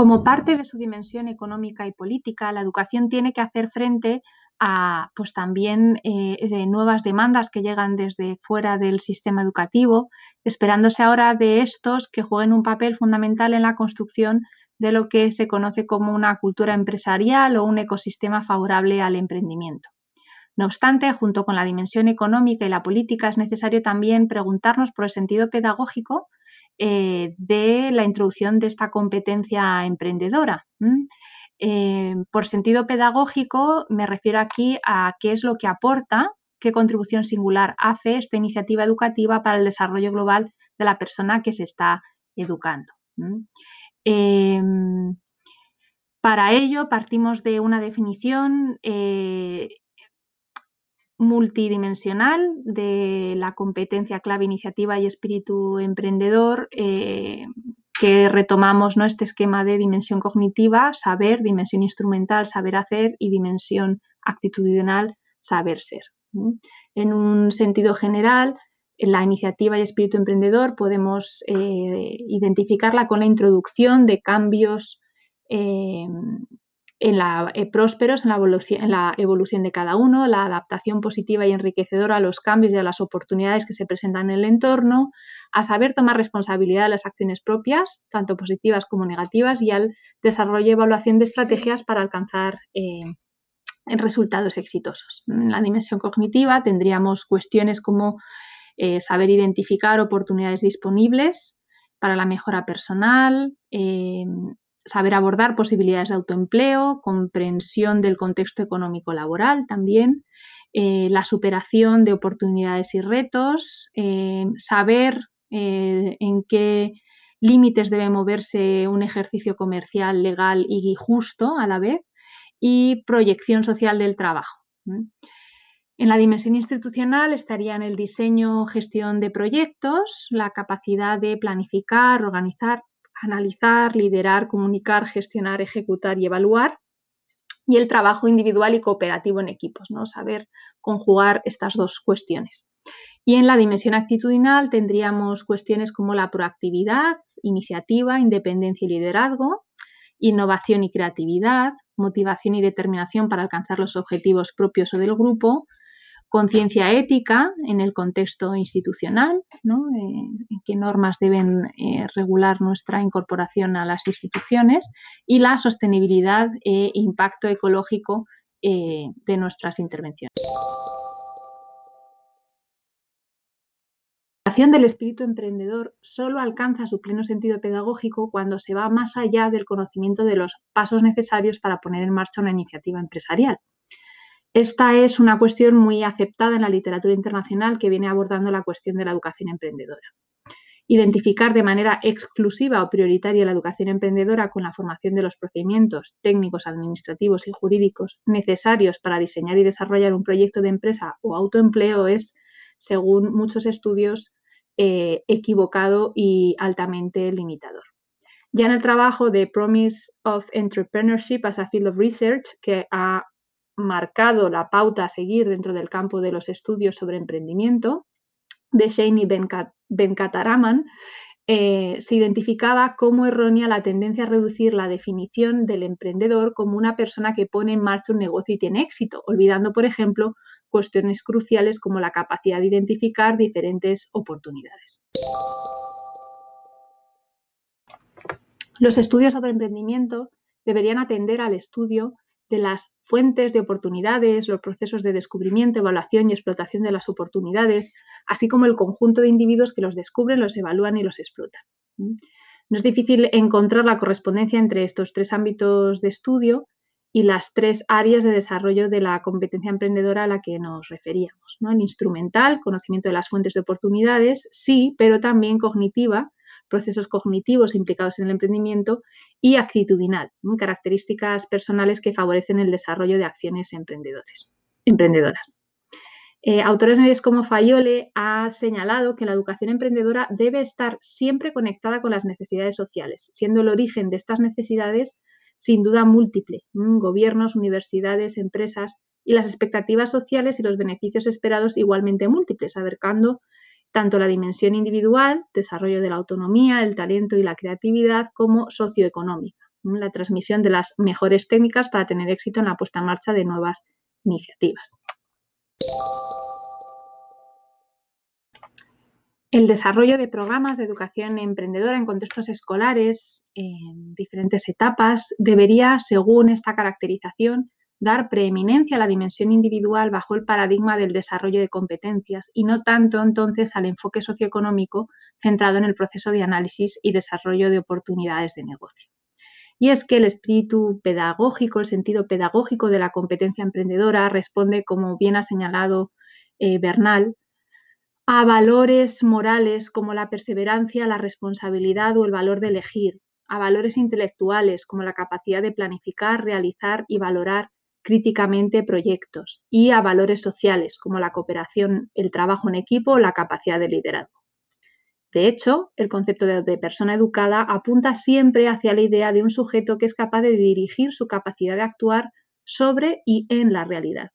como parte de su dimensión económica y política, la educación tiene que hacer frente a pues también eh, nuevas demandas que llegan desde fuera del sistema educativo, esperándose ahora de estos que jueguen un papel fundamental en la construcción de lo que se conoce como una cultura empresarial o un ecosistema favorable al emprendimiento. No obstante, junto con la dimensión económica y la política, es necesario también preguntarnos por el sentido pedagógico eh, de la introducción de esta competencia emprendedora. Eh, por sentido pedagógico me refiero aquí a qué es lo que aporta, qué contribución singular hace esta iniciativa educativa para el desarrollo global de la persona que se está educando. Em, para ello partimos de una definición eh, multidimensional de la competencia clave iniciativa y espíritu emprendedor eh, que retomamos ¿no? este esquema de dimensión cognitiva, saber, dimensión instrumental, saber hacer y dimensión actitudinal, saber ser. En un sentido general, en la iniciativa y espíritu emprendedor podemos eh, identificarla con la introducción de cambios eh, en la, eh, prósperos en la, evolución, en la, evolución, de cada uno, la adaptación positiva y enriquecedora a los cambios y a las oportunidades que se presentan en el entorno, a saber tomar responsabilidad de las acciones propias, tanto positivas como negativas, y al desarrollo y evaluación de estrategias para alcanzar eh, resultados exitosos. En la dimensión cognitiva tendríamos cuestiones como eh, saber identificar oportunidades disponibles para la mejora personal, saber abordar posibilidades de autoempleo, comprensión del contexto económico laboral también, eh, la superación de oportunidades y retos, eh, saber eh, en qué límites debe moverse un ejercicio comercial legal y justo a la vez, y proyección social del trabajo. En la dimensión institucional estarían el diseño, gestión de proyectos, la capacidad de planificar, organizar analizar, liderar, comunicar, gestionar, ejecutar y evaluar. Y el trabajo individual y cooperativo en equipos, ¿no? Saber conjugar estas dos cuestiones. Y en la dimensión actitudinal tendríamos cuestiones como la proactividad, iniciativa, independencia y liderazgo, innovación y creatividad, motivación y determinación para alcanzar los objetivos propios o del grupo, conciencia ética en el contexto institucional, eh, qué normas deben eh, regular nuestra incorporación a las instituciones y la sostenibilidad e impacto ecológico eh, de nuestras intervenciones. La acción del espíritu emprendedor solo alcanza su pleno sentido pedagógico cuando se va más allá del conocimiento de los pasos necesarios para poner en marcha una iniciativa empresarial. Esta es una cuestión muy aceptada en la literatura internacional que viene abordando la cuestión de la educación emprendedora. Identificar de manera exclusiva o prioritaria la educación emprendedora con la formación de los procedimientos técnicos, administrativos y jurídicos necesarios para diseñar y desarrollar un proyecto de empresa o autoempleo es, según muchos estudios, eh, equivocado y altamente limitador. Ya en el trabajo de Promise of Entrepreneurship as a Field of Research, que ha marcado la pauta a seguir dentro del campo de los estudios sobre emprendimiento de Shane Venkataraman, eh, se identificaba como errónea la tendencia a reducir la definición del emprendedor como una persona que pone en marcha un negocio y tiene éxito, olvidando, por ejemplo, cuestiones cruciales como la capacidad de identificar diferentes oportunidades. Los estudios sobre emprendimiento deberían atender al estudio de las fuentes de oportunidades, los procesos de descubrimiento, evaluación y explotación de las oportunidades, así como el conjunto de individuos que los descubren, los evalúan y los explotan. No es difícil encontrar la correspondencia entre estos tres ámbitos de estudio y las tres áreas de desarrollo de la competencia emprendedora a la que nos referíamos. ¿no? El instrumental, conocimiento de las fuentes de oportunidades, sí, pero también cognitiva, procesos cognitivos implicados en el emprendimiento y actitudinal, características personales que favorecen el desarrollo de acciones emprendedoras. Eh, autores como Fayole ha señalado que la educación emprendedora debe estar siempre conectada con las necesidades sociales, siendo el origen de estas necesidades sin duda múltiple. Gobiernos, universidades, empresas y las expectativas sociales y los beneficios esperados igualmente múltiples, abarcando tanto la dimensión individual, desarrollo de la autonomía, el talento y la creatividad, como socioeconómica, la transmisión de las mejores técnicas para tener éxito en la puesta en marcha de nuevas iniciativas. El desarrollo de programas de educación emprendedora en contextos escolares en diferentes etapas debería, según esta caracterización, dar preeminencia a la dimensión individual bajo el paradigma del desarrollo de competencias y no tanto entonces al enfoque socioeconómico centrado en el proceso de análisis y desarrollo de oportunidades de negocio. Y es que el espíritu pedagógico, el sentido pedagógico de la competencia emprendedora responde, como bien ha señalado eh, Bernal, a valores morales como la perseverancia, la responsabilidad o el valor de elegir, a valores intelectuales como la capacidad de planificar, realizar y valorar críticamente proyectos y a valores sociales como la cooperación, el trabajo en equipo o la capacidad de liderazgo. De hecho, el concepto de, persona educada apunta siempre hacia la idea de un sujeto que es capaz de dirigir su capacidad de actuar sobre y en la realidad.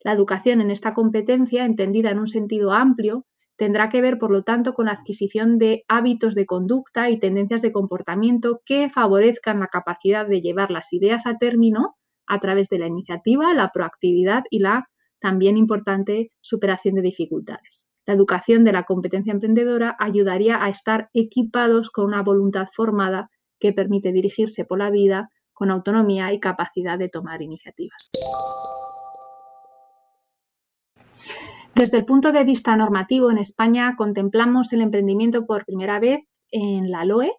La educación en esta competencia, entendida en un sentido amplio, tendrá que ver, por lo tanto, con la adquisición de hábitos de conducta y tendencias de comportamiento que favorezcan la capacidad de llevar las ideas a término a través de la iniciativa, la proactividad y la también importante superación de dificultades. La educación de la competencia emprendedora ayudaría a estar equipados con una voluntad formada que permite dirigirse por la vida con autonomía y capacidad de tomar iniciativas. Desde el punto de vista normativo, en España contemplamos el emprendimiento por primera vez en la LOE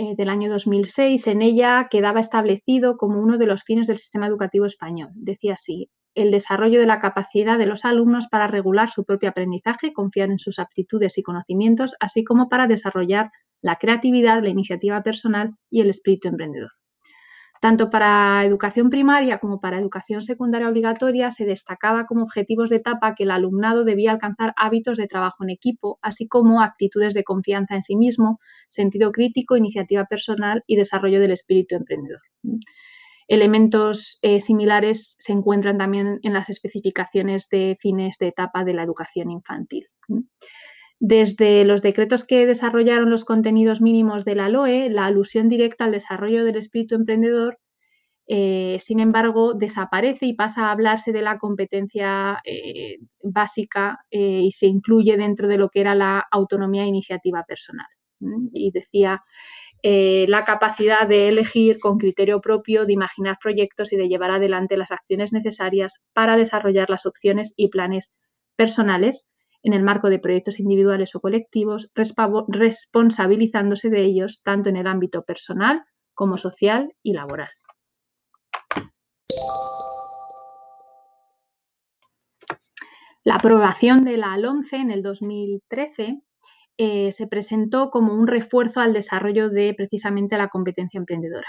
eh, del año 2006. En ella quedaba establecido como uno de los fines del sistema educativo español. Decía así, el desarrollo de la capacidad de los alumnos para regular su propio aprendizaje, confiar en sus aptitudes y conocimientos, así como para desarrollar la creatividad, la iniciativa personal y el espíritu emprendedor. Tanto para educación primaria como para educación secundaria obligatoria se destacaba como objetivos de etapa que el alumnado debía alcanzar hábitos de trabajo en equipo, así como actitudes de confianza en sí mismo, sentido crítico, iniciativa personal y desarrollo del espíritu emprendedor. Elementos eh, similares se encuentran también en las especificaciones de fines de etapa de la educación infantil. Desde los decretos que desarrollaron los contenidos mínimos de la LOE, la alusión directa al desarrollo del espíritu emprendedor, eh, sin embargo, desaparece y pasa a hablarse de la competencia eh, básica eh, y se incluye dentro de lo que era la autonomía e iniciativa personal. Y decía la capacidad de elegir con criterio propio, de imaginar proyectos y de llevar adelante las acciones necesarias para desarrollar las opciones y planes personales en el marco de proyectos individuales o colectivos, responsabilizándose de ellos tanto en el ámbito personal como social y laboral. La aprobación de la ALONCE en el 2013 eh, se presentó como un refuerzo al desarrollo de precisamente la competencia emprendedora.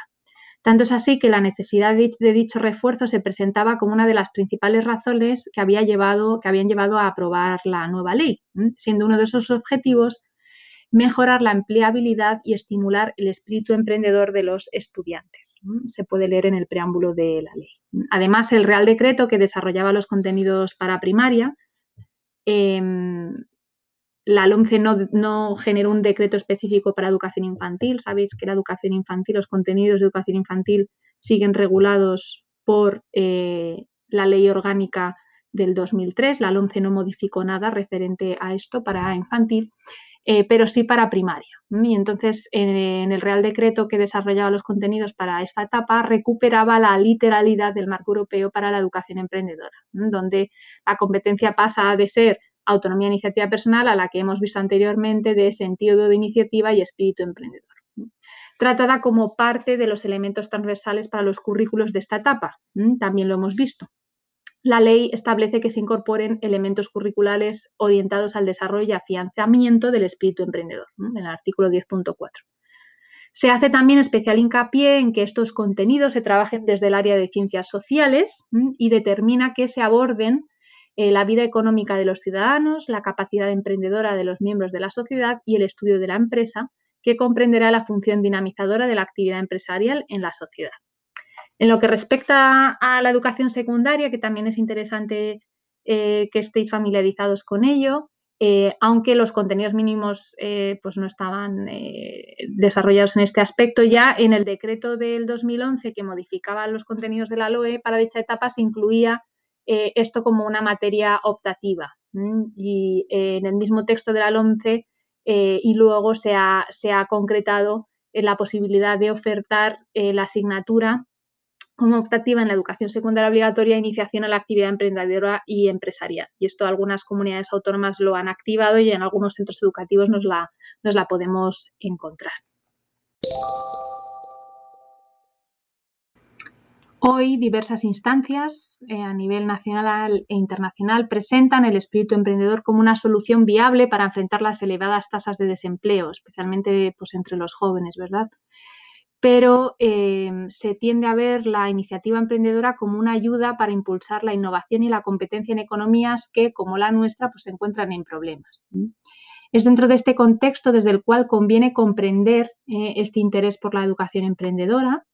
Tanto es así que la necesidad de, dicho refuerzo se presentaba como una de las principales razones que, había llevado, que habían llevado a aprobar la nueva ley, siendo uno de esos objetivos mejorar la empleabilidad y estimular el espíritu emprendedor de los estudiantes. Se puede leer en el preámbulo de la ley. Además, el Real Decreto que desarrollaba los contenidos para primaria em, la LOMCE no, generó un decreto específico para educación infantil. Sabéis que la educación infantil, los contenidos de educación infantil siguen regulados por eh, la ley orgánica del 2003. La LOMCE no modificó nada referente a esto para infantil, eh, pero sí para primaria. Y entonces, en el Real Decreto que desarrollaba los contenidos para esta etapa, recuperaba la literalidad del marco europeo para la educación emprendedora, donde la competencia pasa de ser autonomía e iniciativa personal a la que hemos visto anteriormente de sentido de iniciativa y espíritu emprendedor. Tratada como parte de los elementos transversales para los currículos de esta etapa, también lo hemos visto. La ley establece que se incorporen elementos curriculares orientados al desarrollo y afianzamiento del espíritu emprendedor, en el artículo 10.4. Se hace también especial hincapié en que estos contenidos se trabajen desde el área de ciencias sociales y determina que se aborden eh, la vida económica de los ciudadanos, la capacidad emprendedora de los miembros de la sociedad y el estudio de la empresa, que comprenderá la función dinamizadora de la actividad empresarial en la sociedad. En lo que respecta a la educación secundaria, que también es interesante eh, que estéis familiarizados con ello, eh, aunque los contenidos mínimos pues no estaban desarrollados en este aspecto, ya en el decreto del 2011 que modificaba los contenidos de la LOE para dicha etapa se incluía esto como una materia optativa. Y en el mismo texto de la LOMCE y luego se ha, se ha concretado la posibilidad de ofertar la asignatura como optativa en la educación secundaria obligatoria iniciación a la actividad emprendedora y empresarial. Y esto algunas comunidades autónomas lo han activado y en algunos centros educativos nos la, nos la podemos encontrar. Hoy diversas instancias eh, a nivel nacional e internacional presentan el espíritu emprendedor como una solución viable para enfrentar las elevadas tasas de desempleo, especialmente pues, entre los jóvenes, ¿verdad? pero em, se tiende a ver la iniciativa emprendedora como una ayuda para impulsar la innovación y la competencia en economías que, como la nuestra, pues, se encuentran en problemas. Es dentro de este contexto desde el cual conviene comprender eh, este interés por la educación emprendedora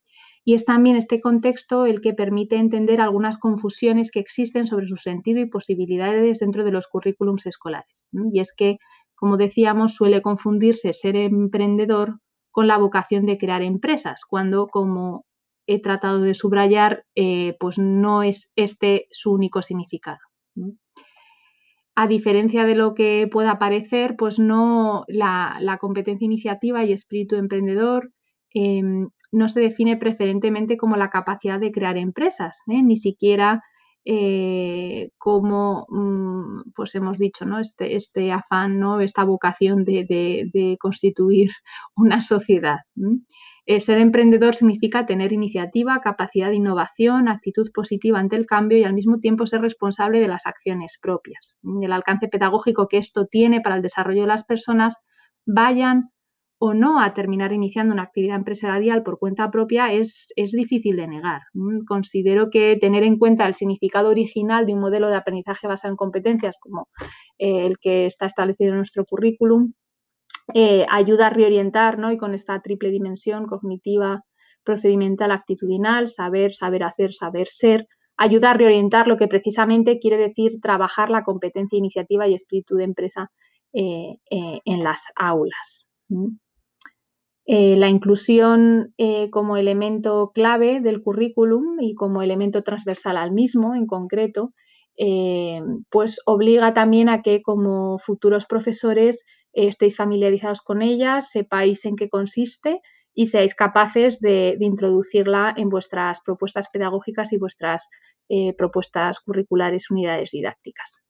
y es también este contexto el que permite entender algunas confusiones que existen sobre su sentido y posibilidades dentro de los currículums escolares. Y es que, como decíamos, suele confundirse ser emprendedor con la vocación de crear empresas, cuando, como he tratado de subrayar, eh, pues no es este su único significado. A diferencia de lo que pueda parecer, pues no la, competencia iniciativa y espíritu emprendedor em, no se define preferentemente como la capacidad de crear empresas, ¿eh? ni siquiera eh, como, mm, pues hemos dicho, ¿no? este, este afán, ¿no? esta vocación de, constituir una sociedad. Eh, ser emprendedor significa tener iniciativa, capacidad de innovación, actitud positiva ante el cambio y al mismo tiempo ser responsable de las acciones propias. El alcance pedagógico que esto tiene para el desarrollo de las personas, vayan o no a terminar iniciando una actividad empresarial por cuenta propia es, es, difícil de negar. Mm, considero que tener en cuenta el significado original de un modelo de aprendizaje basado en competencias como eh, el que está establecido en nuestro currículum eh, ayuda a reorientar ¿no? y con esta triple dimensión cognitiva, procedimental, actitudinal, saber, saber hacer, saber ser, ayuda a reorientar lo que precisamente quiere decir trabajar la competencia, iniciativa y espíritu de empresa eh, en las aulas. Eh, la inclusión eh, como elemento clave del currículum y como elemento transversal al mismo en concreto, eh, pues obliga también a que como futuros profesores estéis familiarizados con ella, sepáis en qué consiste y seáis capaces de, introducirla en vuestras propuestas pedagógicas y vuestras propuestas curriculares, unidades didácticas.